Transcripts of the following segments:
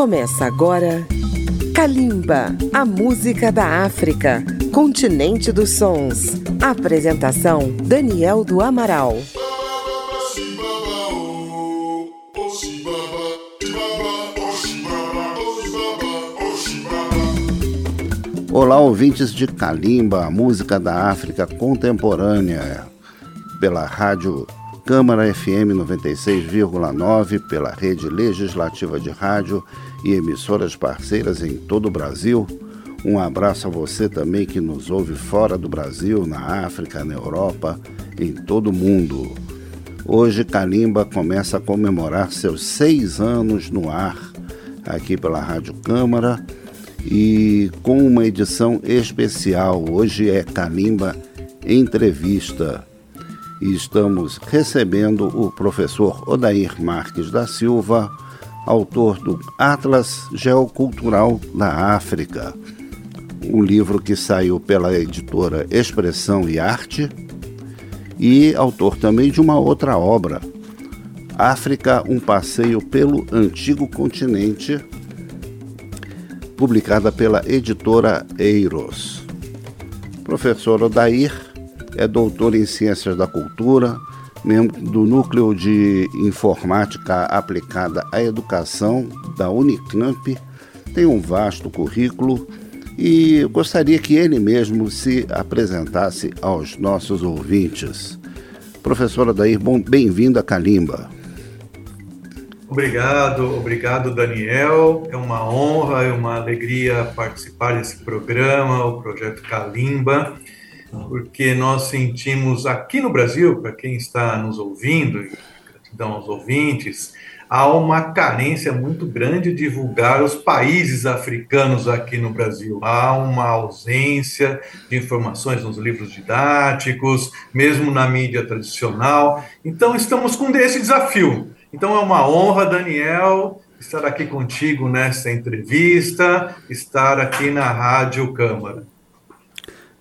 Começa agora Kalimba, a música da África, continente dos sons. Apresentação Daniel do Amaral. Olá, ouvintes de Kalimba, a música da África contemporânea, pela rádio Câmara FM 96,9, pela rede legislativa de rádio e emissoras parceiras em todo o Brasil. Um abraço a você também que nos ouve fora do Brasil, na África, na Europa, em todo o mundo. Hoje, Kalimba começa a comemorar seus seis anos no ar, aqui pela Rádio Câmara, e com uma edição especial. Hoje é Kalimba Entrevista e estamos recebendo o professor Odair Marques da Silva, autor do Atlas Geocultural da África, um livro que saiu pela editora Expressão e Arte, e autor também de uma outra obra, África, um passeio pelo antigo continente, publicada pela editora Eiros. Professor Odair é doutor em Ciências da Cultura, membro do Núcleo de Informática Aplicada à Educação da Unicamp, tem um vasto currículo e gostaria que ele mesmo se apresentasse aos nossos ouvintes. Professora Dair, bem-vindo a Calimba. Obrigado, obrigado Daniel. É uma honra, é uma alegria participar desse programa, o projeto Calimba porque nós sentimos aqui no Brasil, para quem está nos ouvindo, e gratidão aos ouvintes, há uma carência muito grande de divulgar os países africanos aqui no Brasil. Há uma ausência de informações nos livros didáticos, mesmo na mídia tradicional. Então, estamos com esse desafio. Então, é uma honra, Daniel, estar aqui contigo nessa entrevista, estar aqui na Rádio Câmara.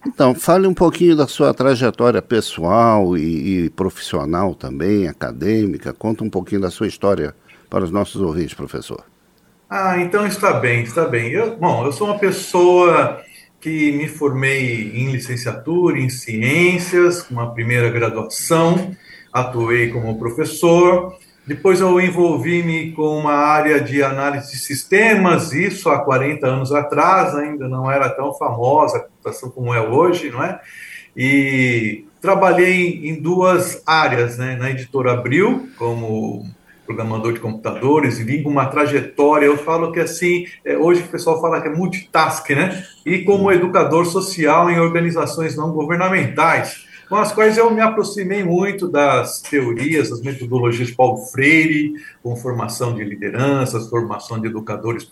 Então, fale um pouquinho da sua trajetória pessoal e, e, profissional também, acadêmica. Conta um pouquinho da sua história para os nossos ouvintes, professor. Ah, então está bem, está bem. Eu, bom, eu sou uma pessoa que me formei em licenciatura em ciências, uma primeira graduação, atuei como professor, depois eu envolvi-me com uma área de análise de sistemas, isso há 40 anos atrás, ainda não era tão famosa a computação como é hoje, não é? E trabalhei em duas áreas, né? Na editora Abril, como programador de computadores, e com uma trajetória, eu falo que assim, é, hoje o pessoal fala que é multitask, né? E como educador social em organizações não governamentais com as quais eu me aproximei muito das teorias, das metodologias de Paulo Freire, com formação de lideranças, formação de educadores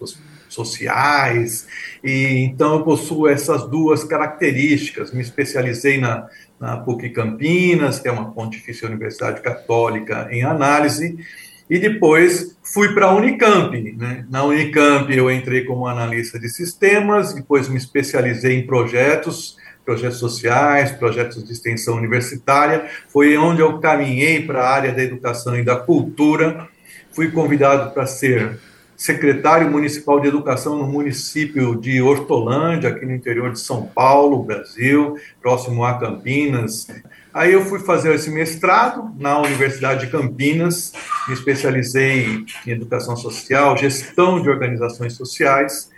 sociais, e então eu possuo essas duas características. Me especializei na, na PUC Campinas, que é uma Pontifícia Universidade Católica em análise, e depois fui para a Unicamp. Né? Na Unicamp eu entrei como analista de sistemas, depois me especializei em projetos projetos sociais, projetos de extensão universitária. Foi onde eu caminhei para a área da educação e da cultura. Fui convidado para ser secretário municipal de educação no município de Hortolândia, aqui no interior de São Paulo, Brasil, próximo a Campinas. Aí eu fui fazer esse mestrado na Universidade de Campinas, me especializei em educação social, gestão de organizações sociais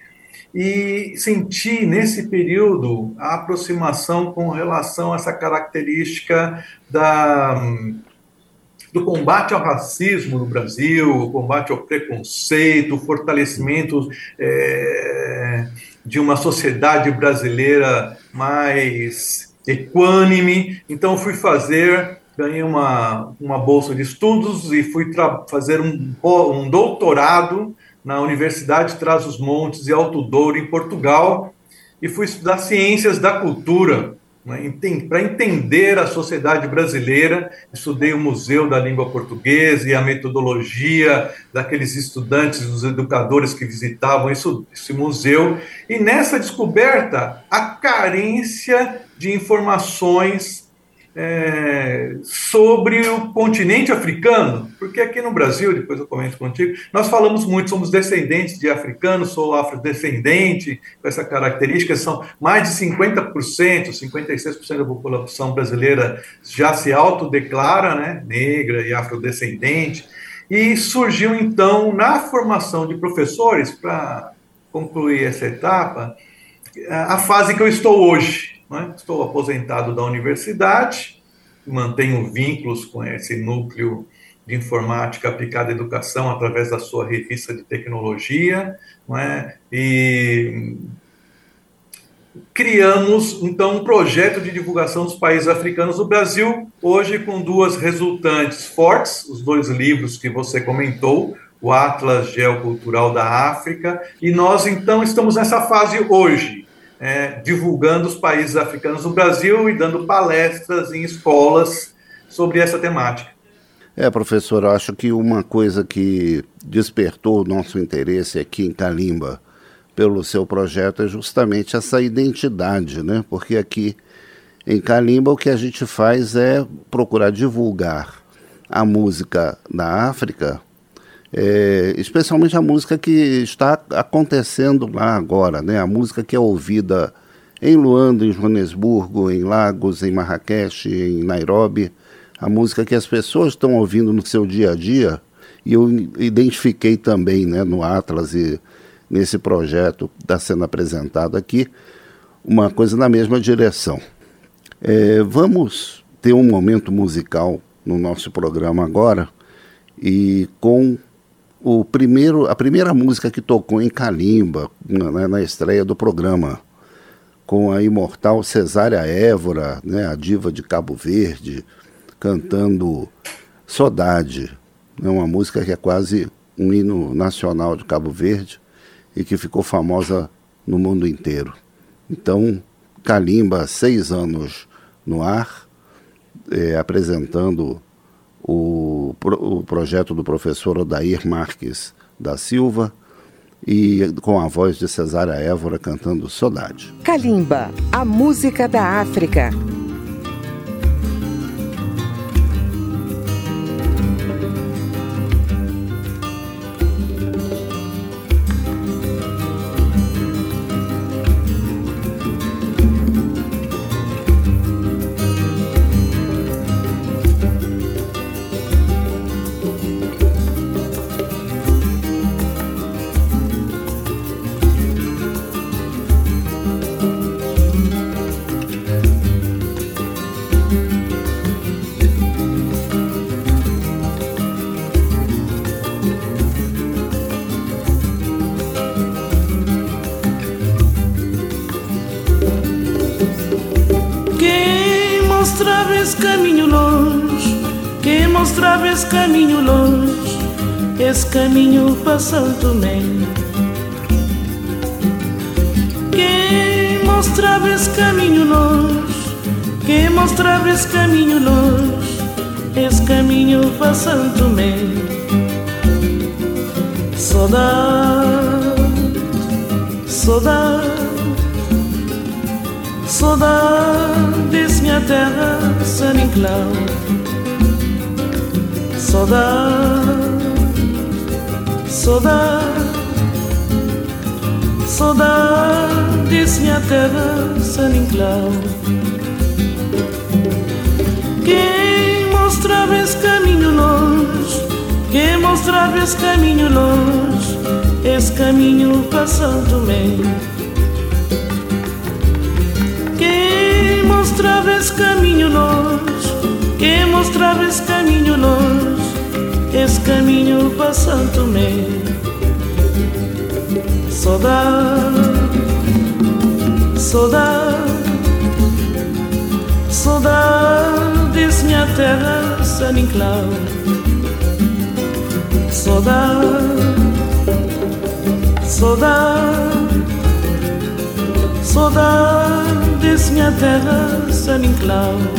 e senti nesse período a aproximação com relação a essa característica da, do combate ao racismo no Brasil, o combate ao preconceito, o fortalecimento é, de uma sociedade brasileira mais equânime. Então, fui fazer ganhei uma, uma bolsa de estudos e fui fazer um, um doutorado na Universidade de Trás-os-Montes e Alto Douro, em Portugal, e fui estudar ciências da cultura, né, para entender a sociedade brasileira. Estudei o Museu da Língua Portuguesa e a metodologia daqueles estudantes, dos educadores que visitavam isso, esse museu, e nessa descoberta, a carência de informações é, sobre o continente africano, porque aqui no Brasil, depois eu comento contigo, nós falamos muito, somos descendentes de africanos, sou afrodescendente, com essa característica, são mais de 50%, 56% da população brasileira já se autodeclara né, negra e afrodescendente, e surgiu então, na formação de professores, para concluir essa etapa, a fase que eu estou hoje, né? Estou aposentado da universidade, mantenho vínculos com esse núcleo de informática aplicada à educação através da sua revista de tecnologia, não é? e criamos então um projeto de divulgação dos países africanos do Brasil, hoje com duas resultantes fortes, os dois livros que você comentou, o Atlas Geocultural da África, e nós então estamos nessa fase hoje, é, divulgando os países africanos do Brasil e dando palestras em escolas sobre essa temática. É, professor, acho que uma coisa que despertou o nosso interesse aqui em Calimba pelo seu projeto é justamente essa identidade, né? Porque aqui em Calimba o que a gente faz é procurar divulgar a música da África é, especialmente a música que está acontecendo lá agora, né? A música que é ouvida em Luanda, em Joanesburgo, em Lagos, em Marrakech, em Nairobi, a música que as pessoas estão ouvindo no seu dia a dia. E eu identifiquei também, né, no Atlas e nesse projeto que está sendo apresentado aqui, uma coisa na mesma direção. É, vamos ter um momento musical no nosso programa agora e com o primeiro, a primeira música que tocou em Calimba, na, na estreia do programa, com a imortal Cesária Évora, né, a diva de Cabo Verde, cantando Saudade, né, uma música que é quase um hino nacional de Cabo Verde e que ficou famosa no mundo inteiro. Então, Calimba, seis anos no ar, é, apresentando o, o projeto do professor Odair Marques da Silva e com a voz de Cesária Évora cantando Saudade. Kalimba, a música da África. Saudade, saudade, saudade minha terra San Inclau. Quem mostrava esse caminho longe, quem mostrava esse caminho longe, esse caminho Tomé. Quem mostrava esse caminho longe, quem mostrava esse caminho longe esse caminho para Santo Tomé. Saudade, saudade, saudade desse minha terra, San Inclau. Saudade, saudade, saudade desse minha terra, San Inclau.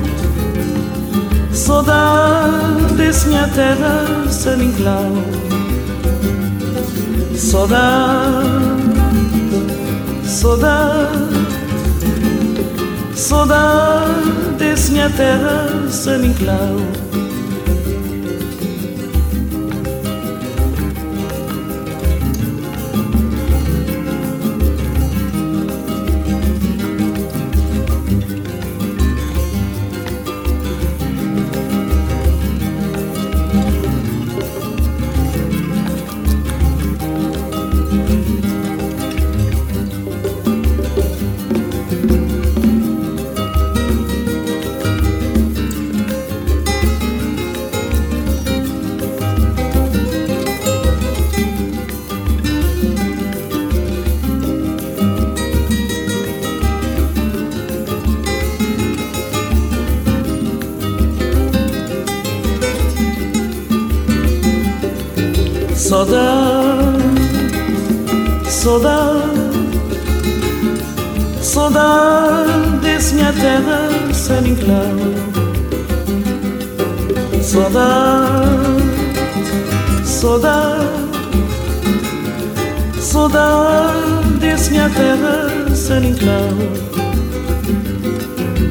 saudade desse minha terra, San Inclau. Saudade, saudade, saudade desse minha terra, San Inclau. Enclave.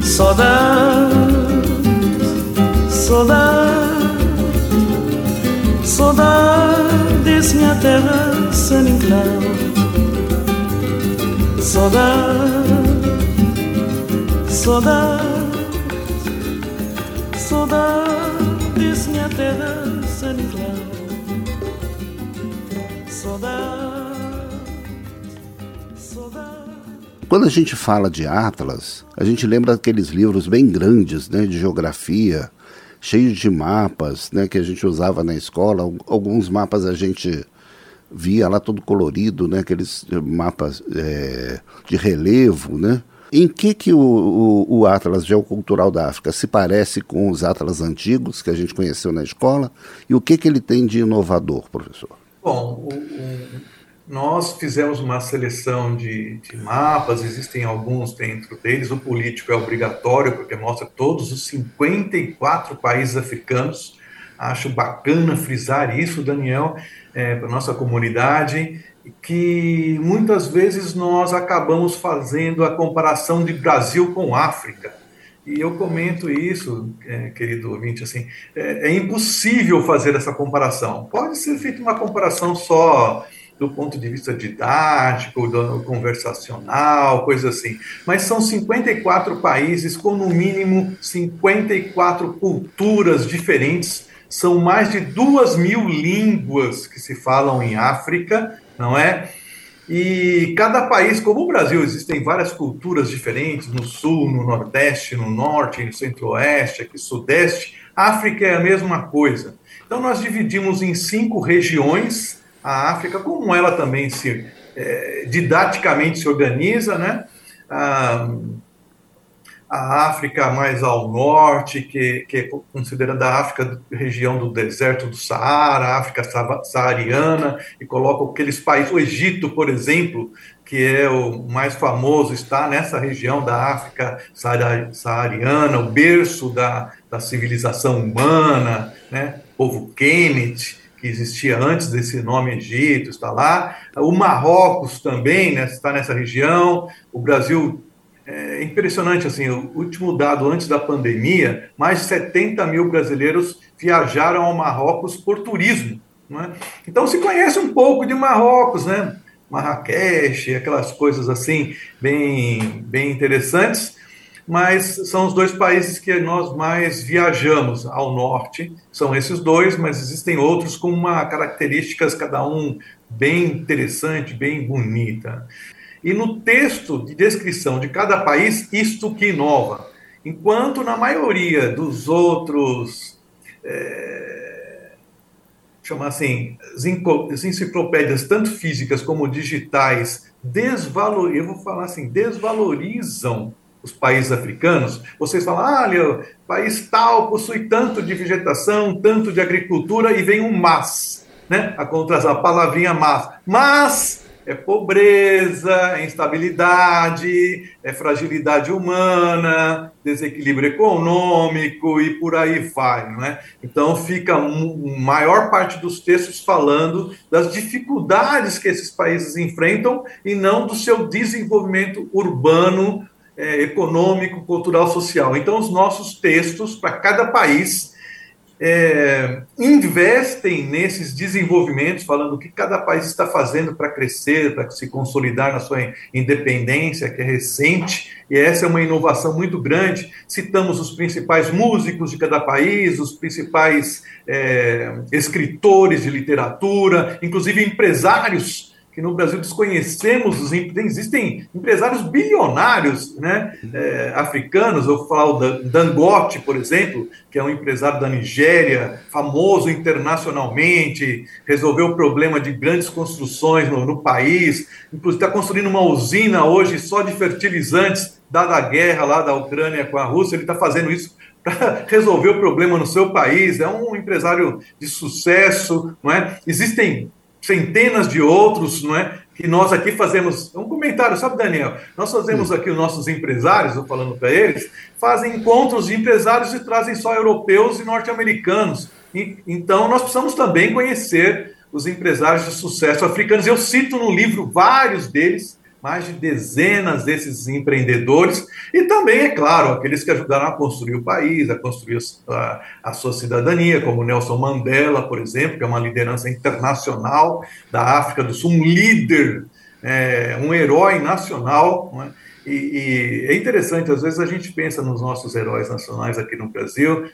Saudade, saudade, saudade desse minha terra sem enclave. Saudade, saudade, saudade desse minha terra Quando a gente fala de Atlas, a gente lembra daqueles livros bem grandes, né, de geografia, cheios de mapas, né, que a gente usava na escola. Alguns mapas a gente via lá todo colorido, né, aqueles mapas é, de relevo, né? Em que, que o, o, o, Atlas Geocultural da África se parece com os Atlas antigos que a gente conheceu na escola? E o que, que ele tem de inovador, professor? Bom, o, nós fizemos uma seleção de, de, mapas, existem alguns dentro deles. O político é obrigatório, porque mostra todos os 54 países africanos. Acho bacana frisar isso, Daniel, é, para nossa comunidade, que muitas vezes nós acabamos fazendo a comparação de Brasil com África. E eu comento isso, é, querido ouvinte, assim, é, é impossível fazer essa comparação. Pode ser feita uma comparação só do ponto de vista didático, do conversacional, coisa assim. Mas são 54 países com no mínimo 54 culturas diferentes. São mais de duas mil línguas que se falam em África, não é? E cada país, como o Brasil, existem várias culturas diferentes no sul, no nordeste, no norte, no centro-oeste, aqui sudeste. África é a mesma coisa. Então nós dividimos em cinco regiões a África, como ela também se é, didaticamente se organiza, né? A, a África mais ao norte, que, que é considerada a África região do deserto do Saara, a África saariana, e coloca aqueles países, o Egito, por exemplo, que é o mais famoso, está nessa região da África saariana, o berço da, da civilização humana, né? O povo Kemet, que existia antes desse nome Egito, está lá. O Marrocos também né, está nessa região. O Brasil é impressionante, assim, o último dado antes da pandemia, mais de 70 mil brasileiros viajaram ao Marrocos por turismo. Né? Então se conhece um pouco de Marrocos, né? Marrakech, aquelas coisas assim, bem, bem interessantes mas são os dois países que nós mais viajamos ao norte, são esses dois, mas existem outros com uma características cada um bem interessante, bem bonita. E no texto de descrição de cada país, isto que inova. Enquanto na maioria dos outros, é, chamar assim, as enciclopédias, tanto físicas como digitais, desvalor, eu vou falar assim, desvalorizam os países africanos, vocês falam, ah, país tal possui tanto de vegetação, tanto de agricultura, e vem um mas, né? A contração, a palavrinha mas. Mas é pobreza, é instabilidade, é fragilidade humana, desequilíbrio econômico e por aí vai, né? Então fica maior parte dos textos falando das dificuldades que esses países enfrentam e não do seu desenvolvimento urbano, é, econômico, cultural, social. Então os nossos textos para cada país é, investem nesses desenvolvimentos, falando o que cada país está fazendo para crescer, para se consolidar na sua independência, que é recente, e essa é uma inovação muito grande. Citamos os principais músicos de cada país, os principais é, escritores de literatura, inclusive empresários que no Brasil desconhecemos, os, existem empresários bilionários né, é, africanos, eu vou falar o Dangote, por exemplo, que é um empresário da Nigéria, famoso internacionalmente, resolveu o problema de grandes construções no, no país, inclusive está construindo uma usina hoje só de fertilizantes, dada a guerra lá da Ucrânia com a Rússia, ele está fazendo isso para resolver o problema no seu país, é um empresário de sucesso, não é? Existem centenas de outros, não é? Que nós aqui fazemos. Um comentário, sabe, Daniel? Nós fazemos aqui os nossos empresários, eu falando para eles, fazem encontros de empresários e trazem só europeus e norte-americanos. Então, nós precisamos também conhecer os empresários de sucesso africanos. Eu cito no livro vários deles mais de dezenas desses empreendedores e também, é claro, aqueles que ajudaram a construir o país, a construir a, a sua cidadania, como Nelson Mandela, por exemplo, que é uma liderança internacional da África do Sul, um líder, é, um herói nacional. É? E, e é interessante, às vezes a gente pensa nos nossos heróis nacionais aqui no Brasil,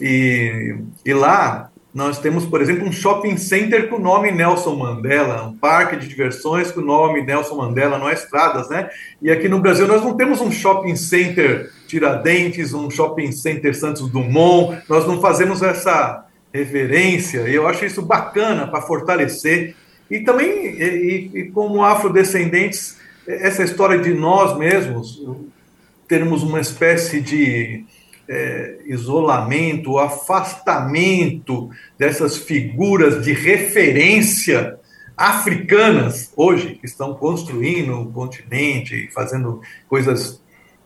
e, e lá nós temos, por exemplo, um shopping center com o nome Nelson Mandela, um parque de diversões com o nome Nelson Mandela, não é estradas, né? E aqui no Brasil nós não temos um shopping center Tiradentes, um shopping center Santos Dumont, nós não fazemos essa reverência, e eu acho isso bacana para fortalecer. E também, e, e como afrodescendentes, essa história de nós mesmos termos uma espécie de é, isolamento, afastamento dessas figuras de referência africanas hoje que estão construindo o continente, fazendo coisas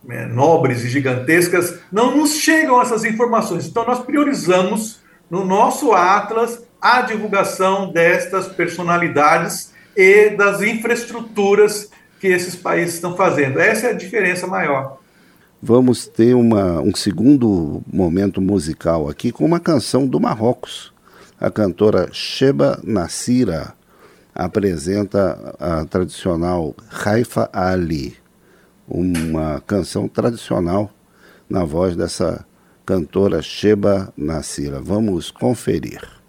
é, nobres e gigantescas, não nos chegam essas informações. Então nós priorizamos no nosso atlas a divulgação destas personalidades e das infraestruturas que esses países estão fazendo. Essa é a diferença maior vamos ter uma, um segundo momento musical aqui com uma canção do Marrocos. A cantora Sheba Nassira apresenta a tradicional Haifa Ali, uma canção tradicional na voz dessa cantora Sheba Nassira. Vamos conferir.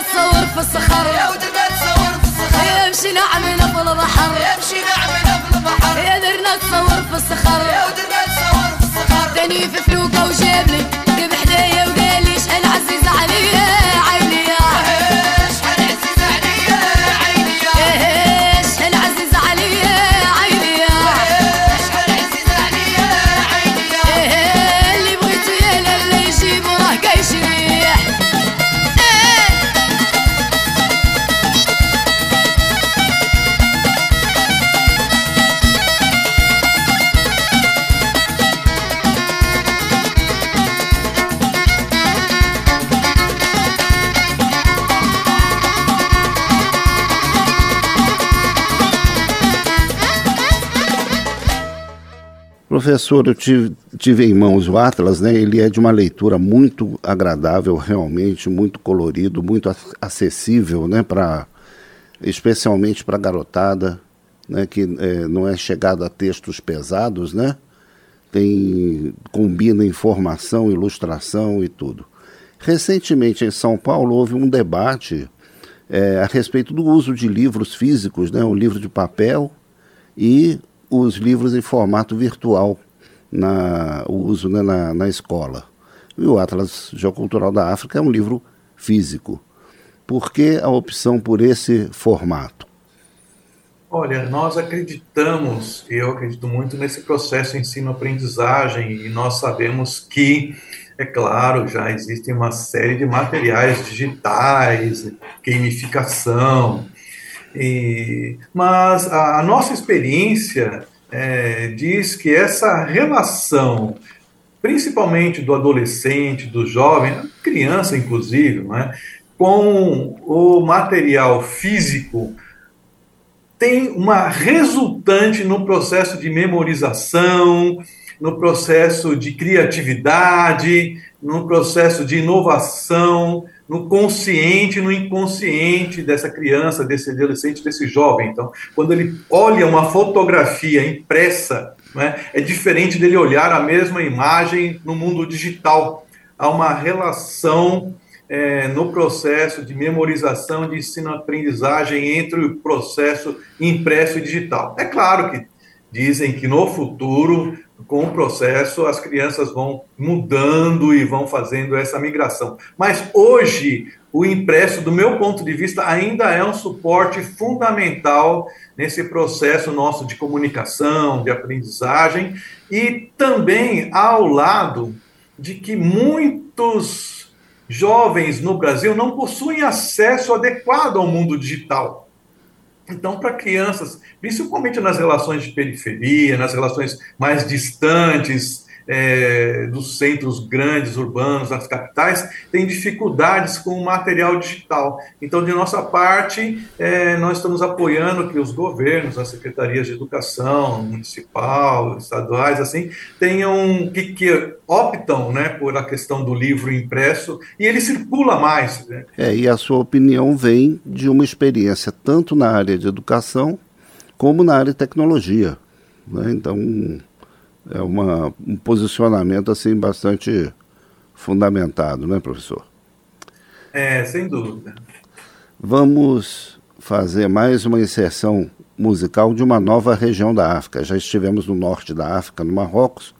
تصور في الصخر. يا ودنا تصور في الصخر. يمشي نعمنا في البحر. يمشي نعمنا في البحر. يا درنا تصور في الصخر. يا ودنا تصور في الصخر. تاني في فلوكة وجابني. جاب حدايا وقال لي شحال عزيز عليا Professor, eu tive, tive em mãos o Atlas, né? Ele é de uma leitura muito agradável, realmente, muito colorido, muito ac- acessível, né? Para especialmente para a garotada, né? Que eh, não é chegado a textos pesados, né? Tem combina informação, ilustração e tudo. Recentemente em São Paulo houve um debate eh, a respeito do uso de livros físicos, né? O livro de papel e os livros em formato virtual, na, o uso né, na, na escola. E o Atlas Geocultural da África é um livro físico. Por que a opção por esse formato? Olha, nós acreditamos, eu acredito muito nesse processo ensino-aprendizagem, e nós sabemos que, é claro, já existem uma série de materiais digitais, gamificação, e, mas a, a nossa experiência é, diz que essa relação, principalmente do adolescente, do jovem, criança inclusive, né, com o material físico, tem uma resultante no processo de memorização, no processo de criatividade, no processo de inovação, no consciente, no inconsciente dessa criança, desse adolescente, desse jovem. Então, quando ele olha uma fotografia impressa, né, é diferente dele olhar a mesma imagem no mundo digital. Há uma relação é, no processo de memorização, de ensino-aprendizagem entre o processo impresso e digital. É claro que dizem que no futuro, com o processo, as crianças vão mudando e vão fazendo essa migração. Mas hoje, o impresso, do meu ponto de vista, ainda é um suporte fundamental nesse processo nosso de comunicação, de aprendizagem, e também ao lado de que muitos jovens no Brasil não possuem acesso adequado ao mundo digital. Então, para crianças, principalmente nas relações de periferia, nas relações mais distantes é, dos centros grandes urbanos, das capitais, tem dificuldades com o material digital. Então, de nossa parte, é, nós estamos apoiando que os governos, as secretarias de educação, municipal, estaduais, assim, tenham que, que optam, né, por a questão do livro impresso e ele circula mais. Né? É, e a sua opinião vem de uma experiência tanto na área de educação como na área de tecnologia. Né? Então, é uma, um posicionamento assim bastante fundamentado, né, professor? É, sem dúvida. Vamos fazer mais uma inserção musical de uma nova região da África. Já estivemos no norte da África, no Marrocos.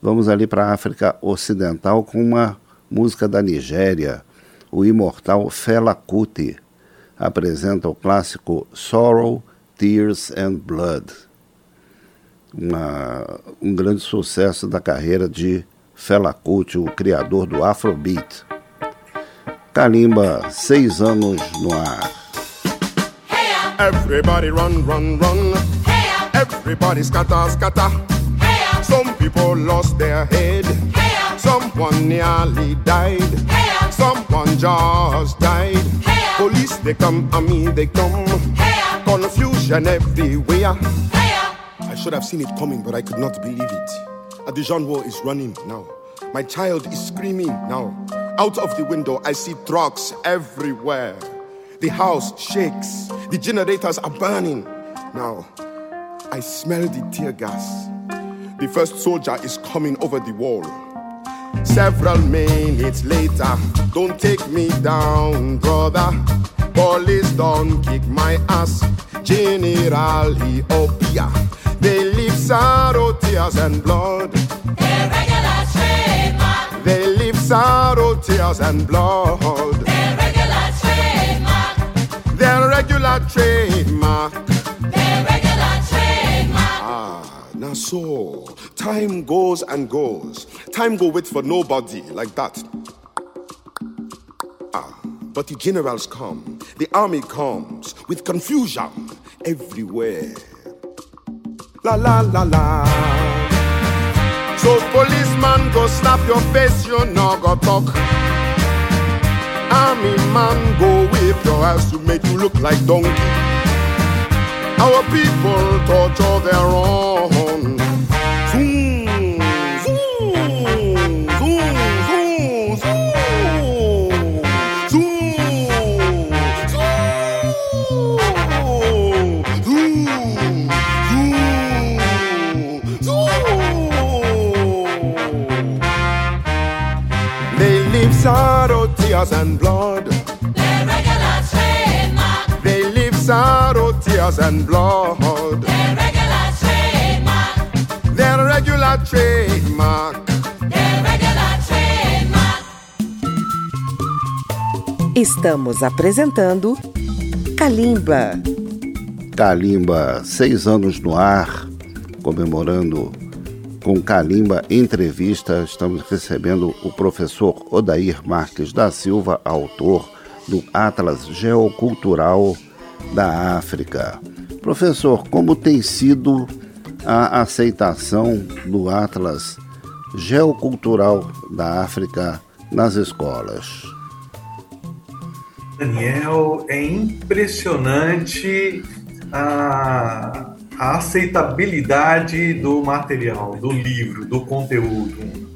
Vamos ali para a África Ocidental com uma música da Nigéria. O imortal Fela Kuti apresenta o clássico Sorrow, Tears and Blood. Uma, um grande sucesso da carreira de Fela Kuti, o criador do Afrobeat. Kalimba, seis anos no ar. Everybody run, run, run. Everybody scatter, scatter. Some people lost their head. Someone nearly died. Someone just died. Police they come, army they come. Confusion everywhere. I should have seen it coming, but I could not believe it. A Dijon war is running now. My child is screaming now. Out of the window, I see trucks everywhere. The house shakes. The generators are burning. Now, I smell the tear gas. The first soldier is coming over the wall. Several minutes later, don't take me down, brother. Police don't kick my ass. General Ethiopia. Sorrow, tears, and blood. They leave sorrow, tears, and blood. Their regular trademark. Ah, now so time goes and goes. Time go wait for nobody like that. Ah, but the generals come, the army comes with confusion everywhere. La la la la. So policeman go slap your face, you no go talk. Army man go whip your ass to make you look like donkey. Our people torture their own. Tears, and blood. They leave sorrow, tears, and blood. Their regular trademark. Estamos apresentando Kalimba. Kalimba, seis anos no ar, comemorando com Kalimba Entrevista. Estamos recebendo o professor Odair Marques da Silva, autor do Atlas Geocultural da África. Professor, como tem sido a aceitação do Atlas Geocultural da África nas escolas? Daniel, é impressionante a, a aceitabilidade do material, do livro, do conteúdo.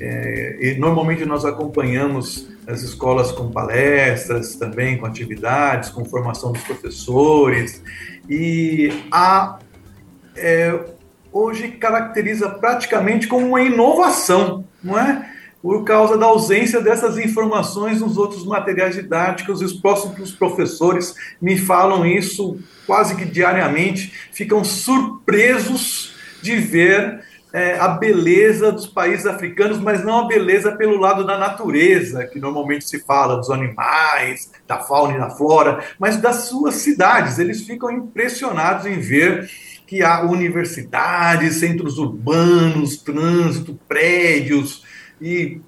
É, normalmente nós acompanhamos as escolas com palestras, também com atividades, com formação dos professores, e a, é, hoje caracteriza praticamente como uma inovação, não é? Por causa da ausência dessas informações nos outros materiais didáticos, e os próximos professores me falam isso quase que diariamente, ficam surpresos de ver é, a beleza dos países africanos, mas não a beleza pelo lado da natureza, que normalmente se fala dos animais, da fauna e da flora, mas das suas cidades. Eles ficam impressionados em ver que há universidades, centros urbanos, trânsito, prédios e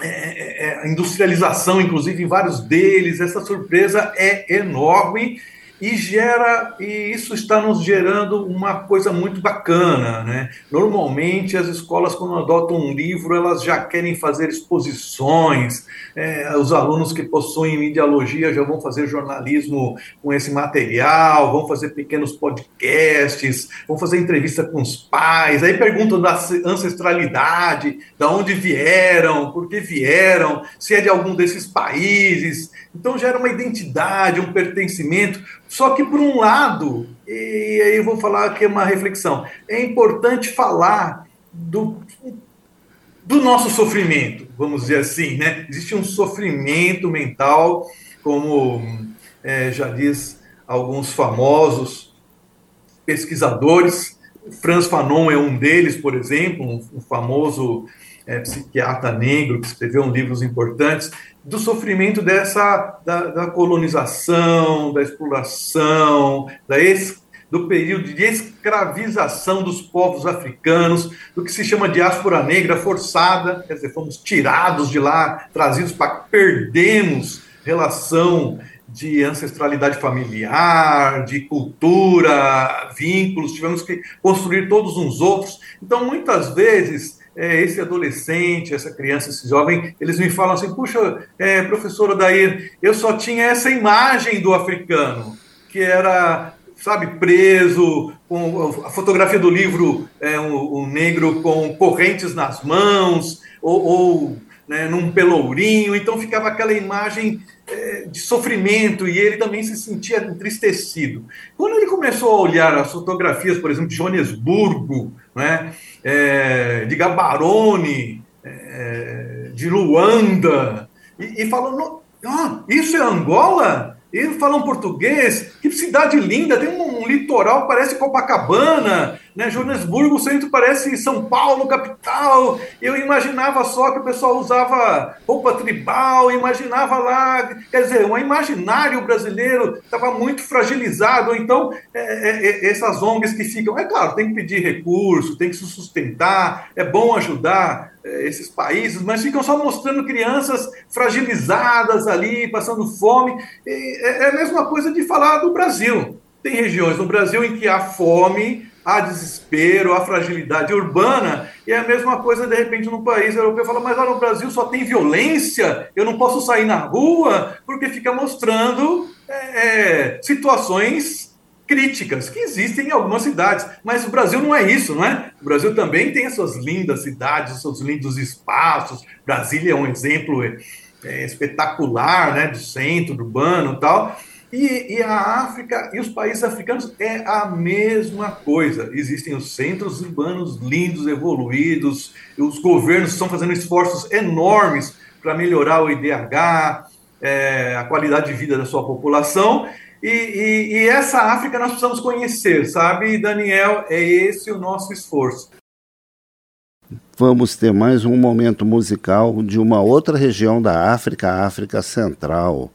é, é, industrialização, inclusive, em vários deles. Essa surpresa é enorme e gera e isso está nos gerando uma coisa muito bacana, né? Normalmente as escolas quando adotam um livro elas já querem fazer exposições, é, os alunos que possuem mediologia já vão fazer jornalismo com esse material, vão fazer pequenos podcasts, vão fazer entrevista com os pais, aí perguntam da ancestralidade, da onde vieram, por que vieram, se é de algum desses países, então gera uma identidade, um pertencimento. Só que, por um lado, e aí eu vou falar aqui uma reflexão, é importante falar do, do nosso sofrimento, vamos dizer assim, né? Existe um sofrimento mental, como é, já diz alguns famosos pesquisadores, Franz Fanon é um deles, por exemplo, um, um famoso é, psiquiatra negro que escreveu livros importantes do sofrimento dessa da, da colonização, da exploração, da es, do período de escravização dos povos africanos, do que se chama diáspora negra forçada, quer dizer, fomos tirados de lá, trazidos para perdemos relação de ancestralidade familiar, de cultura, vínculos, tivemos que construir todos uns outros. Então, muitas vezes, é, esse adolescente, essa criança, esse jovem, eles me falam assim: puxa, é, professora Dair, eu só tinha essa imagem do africano, que era, sabe, preso, com a fotografia do livro, é, um, um negro com correntes nas mãos, ou, ou né, num pelourinho, então ficava aquela imagem é, de sofrimento e ele também se sentia entristecido. Quando ele começou a olhar as fotografias, por exemplo, de Joanesburgo, né, é, de Gabarone, é, de Luanda, e, e oh, Isso é Angola? Eles falam português, que cidade linda, tem um, um litoral, parece Copacabana, né? Joanesburgo, o centro parece São Paulo, capital. Eu imaginava só que o pessoal usava roupa tribal, imaginava lá, quer dizer, um imaginário brasileiro estava muito fragilizado. Então, é, é, é, essas ONGs que ficam, é claro, tem que pedir recurso, tem que se sustentar, é bom ajudar é, esses países, mas ficam só mostrando crianças fragilizadas ali, passando fome. É, é a mesma coisa de falar do Brasil. Tem regiões no Brasil em que há fome, há desespero, há fragilidade urbana, e é a mesma coisa, de repente, num país europeu, fala, mas lá no Brasil só tem violência, eu não posso sair na rua, porque fica mostrando é, situações críticas que existem em algumas cidades, mas o Brasil não é isso, não é? O Brasil também tem as suas lindas cidades, os seus lindos espaços. Brasília é um exemplo é, é, espetacular, né, do centro urbano e tal. E, e, a África e os países africanos é a mesma coisa. Existem os centros urbanos lindos, evoluídos, os governos estão fazendo esforços enormes para melhorar o IDH, é, a qualidade de vida da sua população, e, e, e, essa África nós precisamos conhecer, sabe, Daniel? É esse o nosso esforço. Vamos ter mais um momento musical de uma outra região da África, África Central,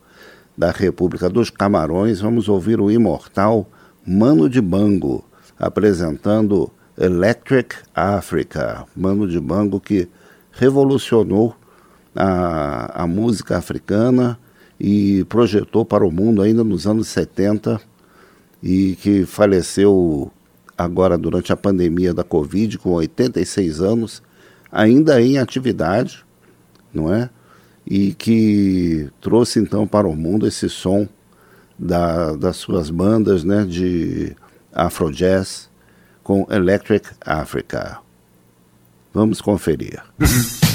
da República dos Camarões. Vamos ouvir o imortal Mano de Bango, apresentando Electric Africa. Mano de Bango que revolucionou a, a música africana e projetou para o mundo ainda nos anos 70 e que faleceu agora durante a pandemia da Covid com 86 anos, ainda em atividade, não é? E que trouxe então para o mundo esse som da, das suas bandas né, de Afrojazz com Electric Africa. Vamos conferir.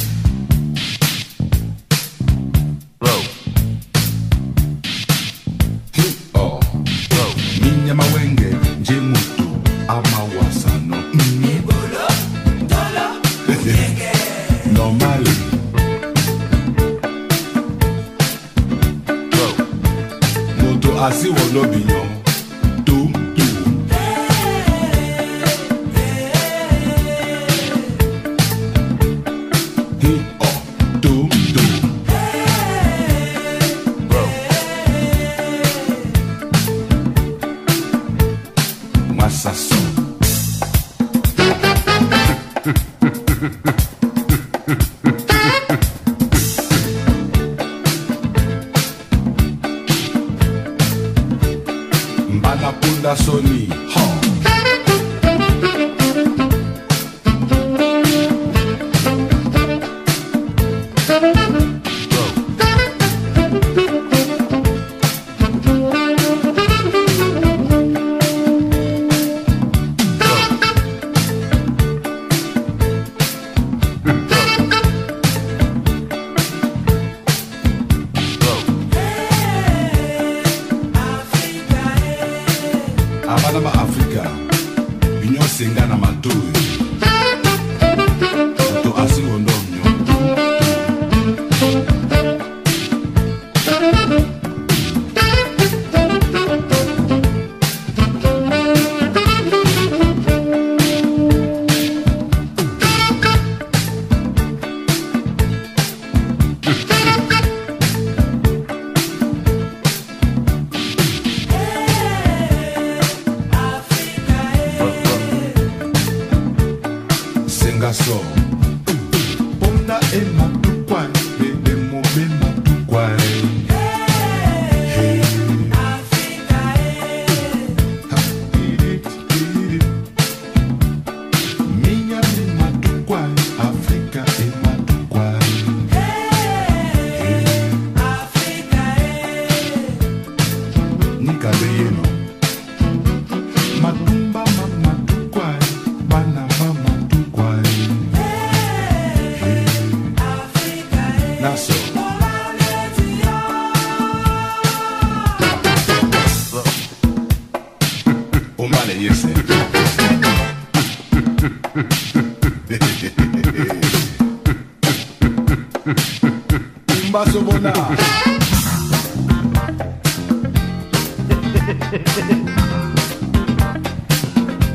basobona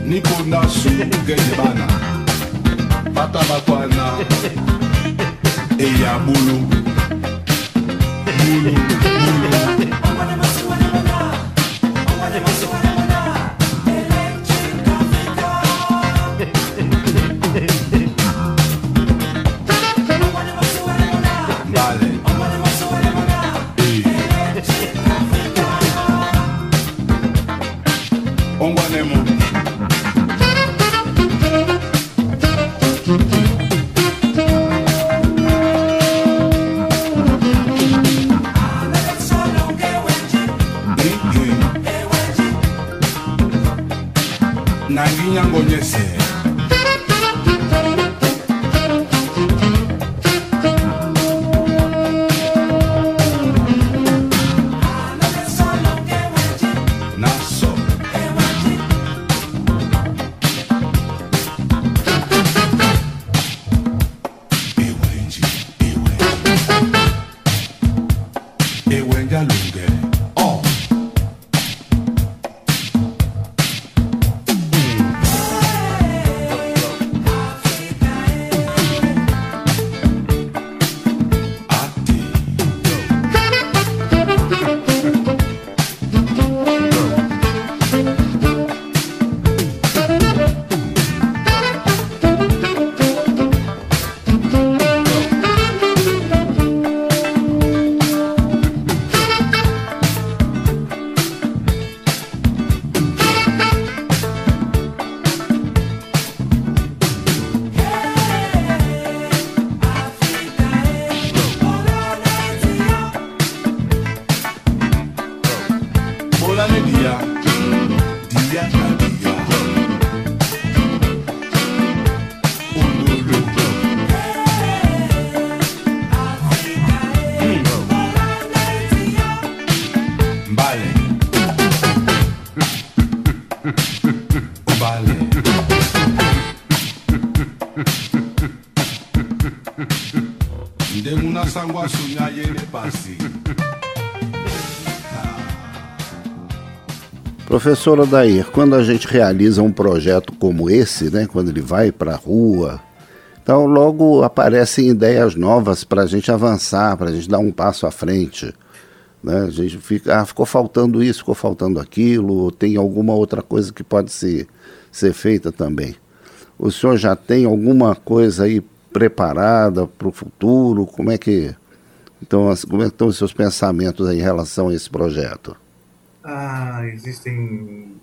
nikonda su gɛnɛ bana. Sunya yele pasi Professor Odair, quando a gente realiza um projeto como esse, né, quando ele vai para a rua, então logo aparecem ideias novas para a gente avançar, para a gente dar um passo à frente. Né? A gente fica, ah, ficou faltando isso, ficou faltando aquilo, tem alguma outra coisa que pode ser, ser feita também. O senhor já tem alguma coisa aí preparada para o futuro? Como é que então, como é estão os seus pensamentos em relação a esse projeto? Ah, existem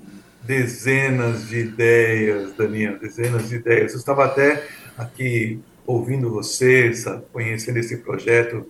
dezenas de ideias, Daniel, dezenas de ideias. Eu estava até aqui ouvindo você, conhecendo esse projeto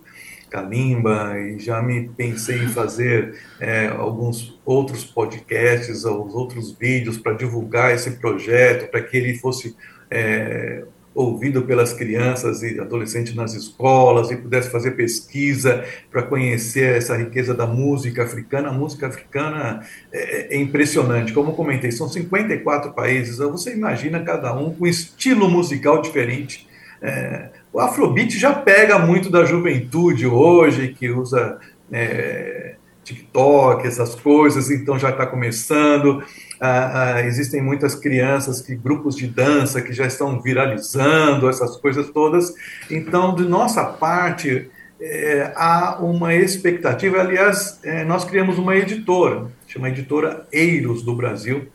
Kalimba, e já me pensei em fazer é, alguns outros podcasts, os outros vídeos para divulgar esse projeto, para que ele fosse é, ouvido pelas crianças e adolescentes nas escolas e pudesse fazer pesquisa para conhecer essa riqueza da música africana. A música africana é, é impressionante. Como comentei, são 54 países, você imagina cada um com estilo musical diferente. É, o Afrobeat já pega muito da juventude hoje, que usa é, TikTok, essas coisas, então já está começando. Ah, ah, existem muitas crianças, que grupos de dança que já estão viralizando, essas coisas todas. Então, de nossa parte, é, há uma expectativa. Aliás, é, nós criamos uma editora, chama Editora Eiros do Brasil,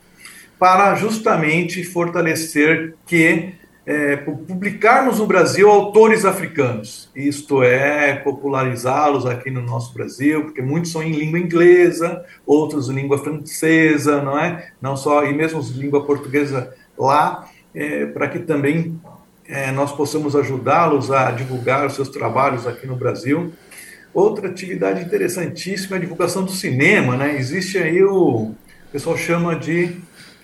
para justamente fortalecer que é, publicarmos no Brasil autores africanos, isto é, popularizá-los aqui no nosso Brasil, porque muitos são em língua inglesa, outros em língua francesa, não é? Não só, e mesmo língua portuguesa lá, é, para que também é, nós possamos ajudá-los a divulgar os seus trabalhos aqui no Brasil. Outra atividade interessantíssima é a divulgação do cinema, né? Existe aí o, o pessoal chama de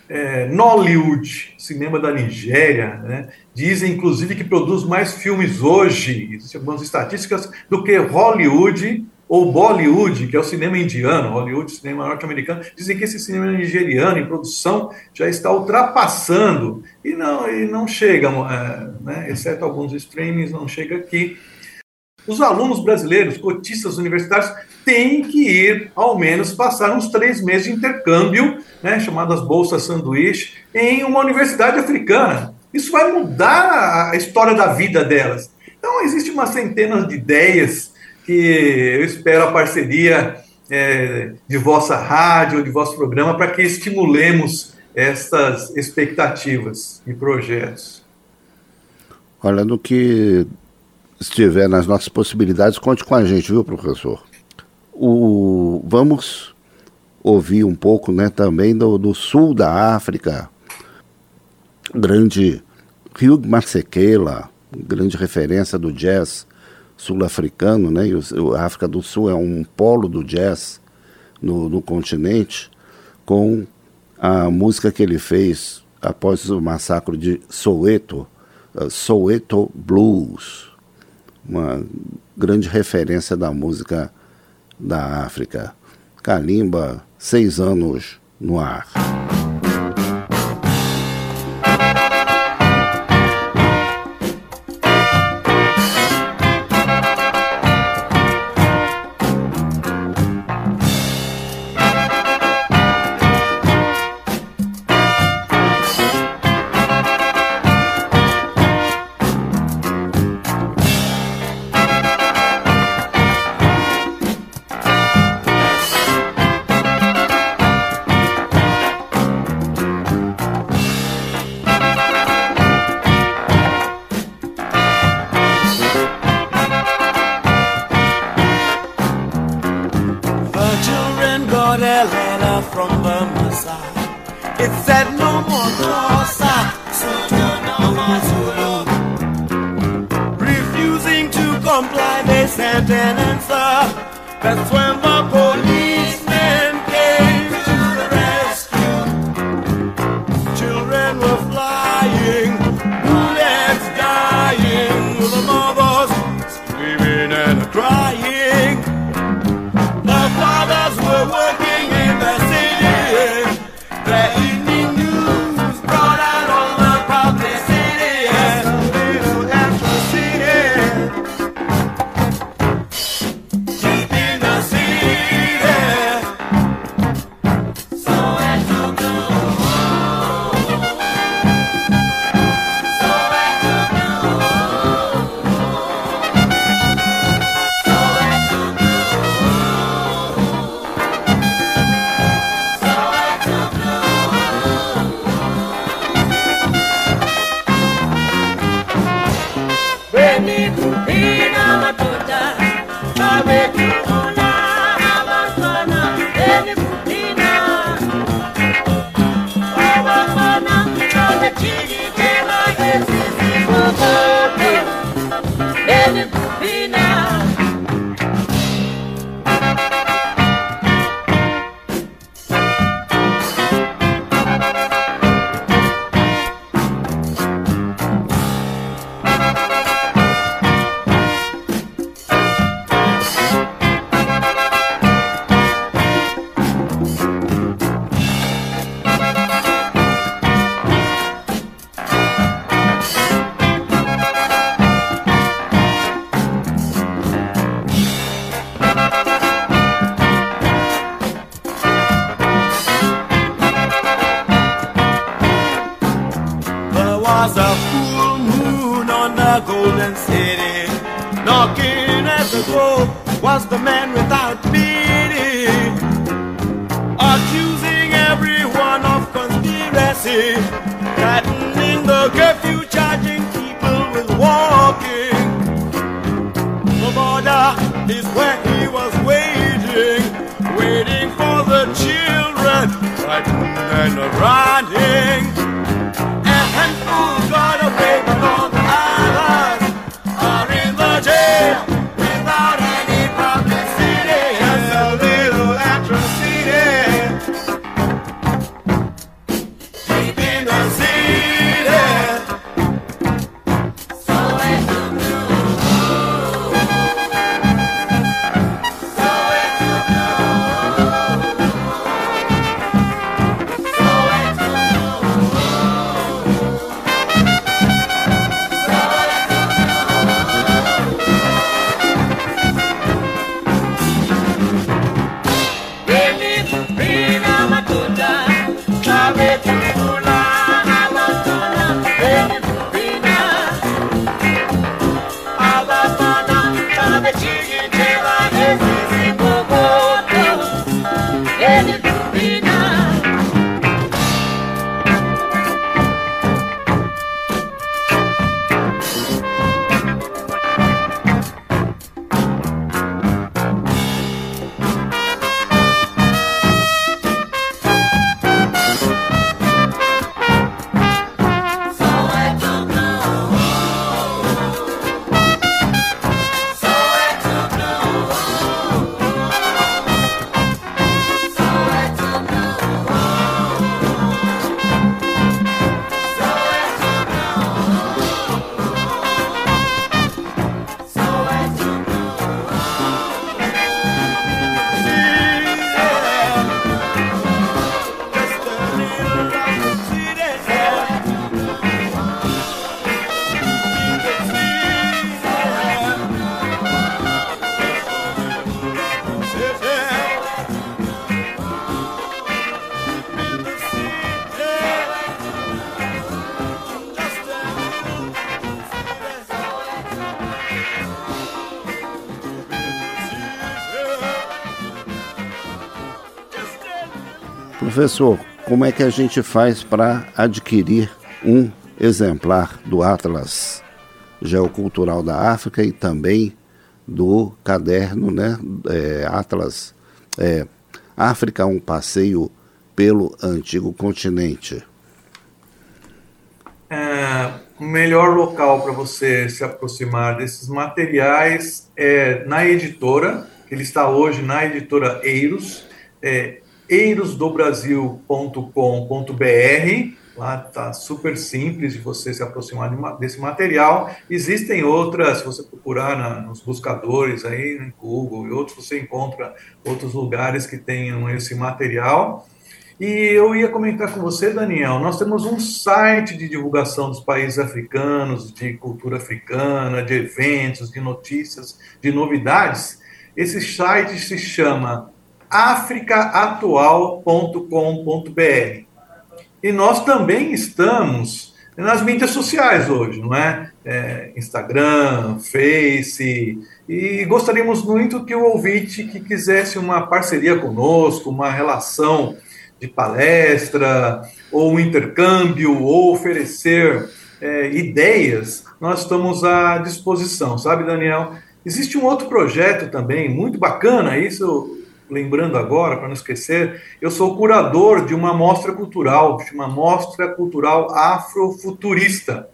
é, Nollywood, cinema da Nigéria, né? dizem inclusive que produz mais filmes hoje, existem algumas estatísticas, do que Hollywood ou Bollywood, que é o cinema indiano, Hollywood, cinema norte-americano, dizem que esse cinema nigeriano em produção já está ultrapassando e não, e não chega, é, né? exceto alguns streamings, não chega aqui. Os alunos brasileiros, cotistas universitários, têm que ir, ao menos, passar uns três meses de intercâmbio, né, chamadas bolsas sanduíche, em uma universidade africana. Isso vai mudar a história da vida delas. Então, existe uma centena de ideias que eu espero a parceria é, de vossa rádio, de vosso programa, para que estimulemos essas expectativas e projetos. Olha, no que estiver nas nossas possibilidades, conte com a gente, viu, professor? O, vamos ouvir um pouco né, também do, do sul da África, grande Hugh Masekela, grande referência do jazz sul-africano, né? E a África do Sul é um polo do jazz no, no continente, com a música que ele fez após o massacre de Soweto, uh, Soweto Blues uma grande referência da música da África. Kalimba, seis anos no ar. Is where he was waiting. Waiting for the children, frightened and running. Professor, como é que a gente faz para adquirir um exemplar do Atlas Geocultural da África e também do caderno né, é, Atlas é, África, um passeio pelo antigo continente? É, o melhor local para você se aproximar desses materiais é na editora, ele está hoje na editora Eiros, é eirosdobrasil.com.br. Lá está super simples de você se aproximar de ma- desse material. Existem outras, se você procurar na- nos buscadores aí, no Google e outros, você encontra outros lugares que tenham esse material. E eu ia comentar com você, Daniel, nós temos um site de divulgação dos países africanos, de cultura africana, de eventos, de notícias, de novidades. Esse site se chama africaatual.com.br. E nós também estamos nas mídias sociais hoje, não é? É, Instagram, Face, e gostaríamos muito que o ouvinte que quisesse uma parceria conosco, uma relação de palestra, ou um intercâmbio, ou oferecer é, ideias, nós estamos à disposição, sabe, Daniel? Existe um outro projeto também, muito bacana, isso lembrando agora, para não esquecer, eu sou curador de uma mostra cultural, uma mostra cultural afrofuturista.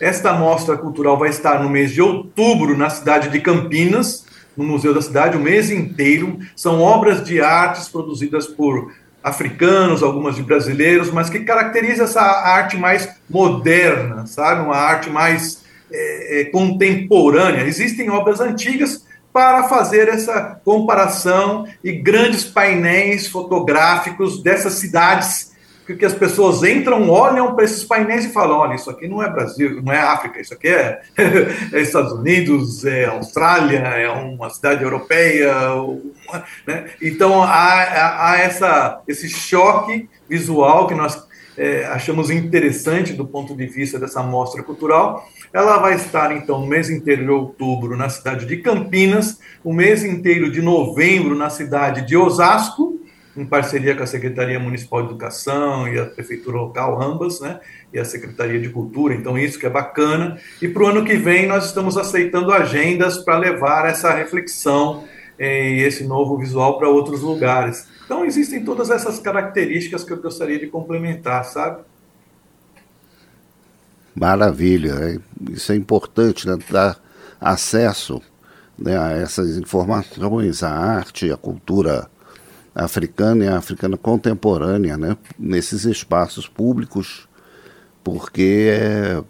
Esta mostra cultural vai estar no mês de outubro na cidade de Campinas, no Museu da Cidade, o mês inteiro. São obras de artes produzidas por africanos, algumas de brasileiros, mas que caracteriza essa arte mais moderna, sabe? Uma arte mais é, contemporânea. Existem obras antigas para fazer essa comparação e grandes painéis fotográficos dessas cidades que, as pessoas entram, olham para esses painéis e falam: olha, isso aqui não é Brasil, não é África, isso aqui é, é Estados Unidos, é Austrália, é uma cidade europeia. Uma, né? Então há, há, há essa, esse choque visual que nós é, achamos interessante do ponto de vista dessa mostra cultural. Ela vai estar, então, o mês inteiro de outubro na cidade de Campinas, o mês inteiro de novembro na cidade de Osasco, em parceria com a Secretaria Municipal de Educação e a Prefeitura Local, ambas, né? E a Secretaria de Cultura, então isso que é bacana. E para o ano que vem nós estamos aceitando agendas para levar essa reflexão eh, e esse novo visual para outros lugares. Então existem todas essas características que eu gostaria de complementar, sabe? Maravilha, é, isso é importante, né? dar acesso né, a essas informações, a arte, a cultura africana e a africana contemporânea, né, nesses espaços públicos, porque é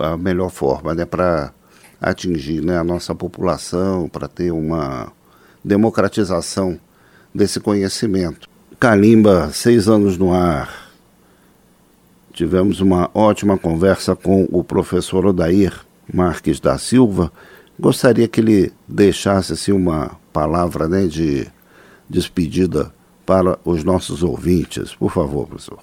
a melhor forma né, para atingir né, a nossa população, para ter uma democratização desse conhecimento. Kalimba, seis anos no ar. Tivemos uma ótima conversa com o professor Odair Marques da Silva. Gostaria que ele deixasse assim, uma palavra né, de despedida para os nossos ouvintes. Por favor, professor.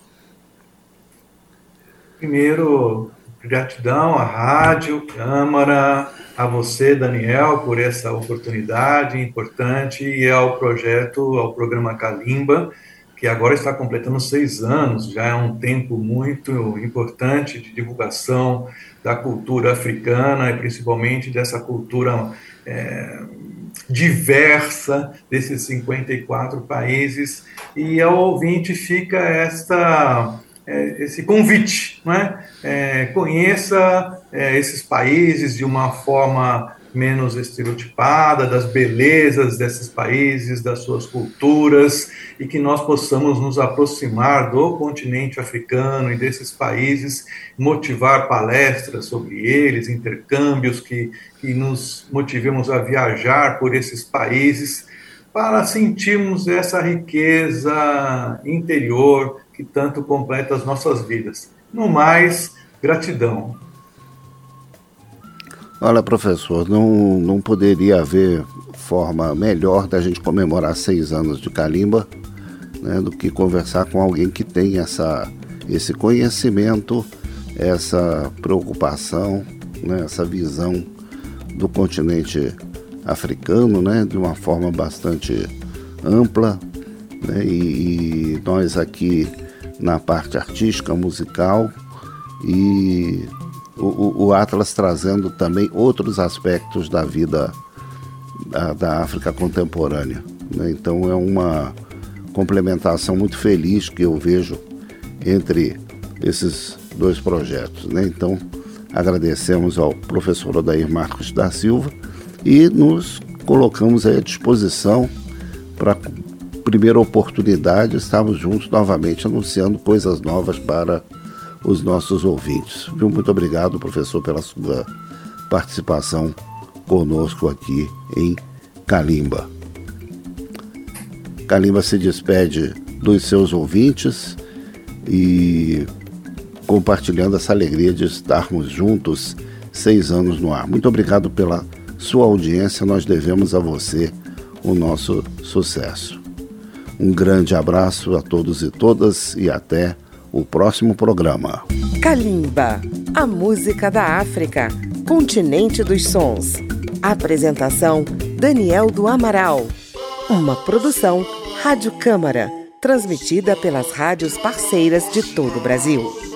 Primeiro, gratidão à rádio, Câmara, a você, Daniel, por essa oportunidade importante e ao projeto, ao programa Calimba, que agora está completando seis anos, já é um tempo muito importante de divulgação da cultura africana e principalmente dessa cultura é, diversa desses 54 países. E ao ouvinte fica esta é, esse convite, não é? é conheça é, esses países de uma forma menos estereotipada, das belezas desses países, das suas culturas, e que nós possamos nos aproximar do continente africano e desses países, motivar palestras sobre eles, intercâmbios que, que nos motivemos a viajar por esses países, para sentirmos essa riqueza interior que tanto completa as nossas vidas. No mais, gratidão. Olha, professor, não, não poderia haver forma melhor da gente comemorar seis anos de Calimba né, do que conversar com alguém que tem essa, esse conhecimento, essa preocupação, né, essa visão do continente africano né, de uma forma bastante ampla. Né, e, e nós aqui na parte artística, musical e o, o, Atlas trazendo também outros aspectos da vida da, da África contemporânea. Né? Então é uma complementação muito feliz que eu vejo entre esses dois projetos. Né? Então agradecemos ao professor Odair Marcos da Silva e nos colocamos à disposição para primeira oportunidade estarmos juntos novamente anunciando coisas novas para os nossos ouvintes. Viu? Muito obrigado, professor, pela sua participação conosco aqui em Calimba. Calimba se despede dos seus ouvintes e compartilhando essa alegria de estarmos juntos seis anos no ar. Muito obrigado pela sua audiência, nós devemos a você o nosso sucesso. Um grande abraço a todos e todas e até o próximo programa. Kalimba, a música da África, continente dos sons. Apresentação: Daniel do Amaral. Uma produção Rádio Câmara, transmitida pelas rádios parceiras de todo o Brasil.